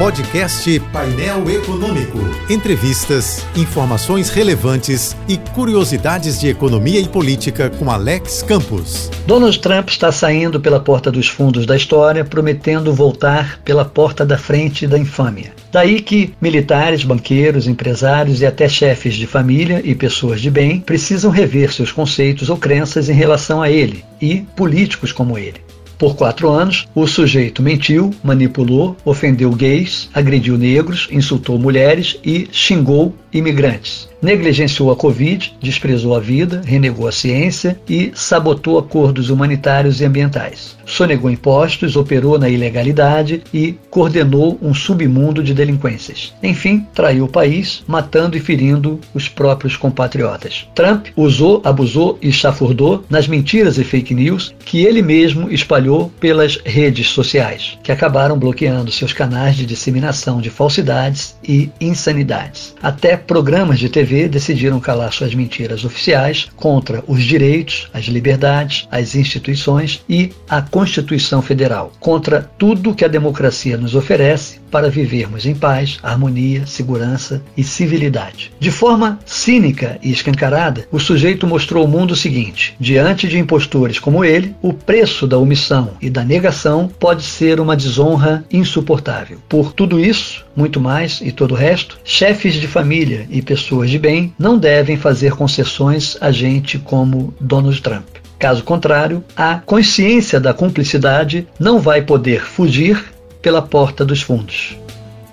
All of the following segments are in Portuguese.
Podcast Painel Econômico. Entrevistas, informações relevantes e curiosidades de economia e política com Alex Campos. Donald Trump está saindo pela porta dos fundos da história, prometendo voltar pela porta da frente da infâmia. Daí que militares, banqueiros, empresários e até chefes de família e pessoas de bem precisam rever seus conceitos ou crenças em relação a ele e políticos como ele. Por quatro anos, o sujeito mentiu, manipulou, ofendeu gays, agrediu negros, insultou mulheres e xingou imigrantes. Negligenciou a Covid, desprezou a vida, renegou a ciência e sabotou acordos humanitários e ambientais. Sonegou impostos, operou na ilegalidade e coordenou um submundo de delinquências. Enfim, traiu o país, matando e ferindo os próprios compatriotas. Trump usou, abusou e chafurdou nas mentiras e fake news que ele mesmo espalhou pelas redes sociais, que acabaram bloqueando seus canais de disseminação de falsidades e insanidades. Até programas de TV decidiram calar suas mentiras oficiais contra os direitos, as liberdades, as instituições e a Constituição Federal, contra tudo que a democracia nos oferece para vivermos em paz, harmonia, segurança e civilidade. De forma cínica e escancarada, o sujeito mostrou ao mundo o seguinte: diante de impostores como ele, o preço da omissão e da negação pode ser uma desonra insuportável. Por tudo isso, muito mais e todo o resto, chefes de família e pessoas de bem não devem fazer concessões a gente como Donald Trump. Caso contrário, a consciência da cumplicidade não vai poder fugir pela porta dos fundos.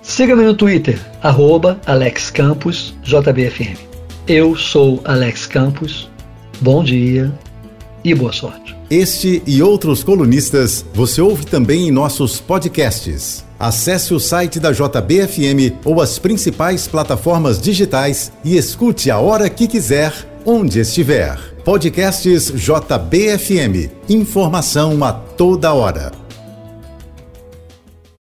Siga-me no Twitter, AlexCamposJBFM. Eu sou Alex Campos. Bom dia e boa sorte. Este e outros colunistas você ouve também em nossos podcasts. Acesse o site da JBFM ou as principais plataformas digitais e escute a hora que quiser, onde estiver. Podcasts JBFM. Informação a toda hora.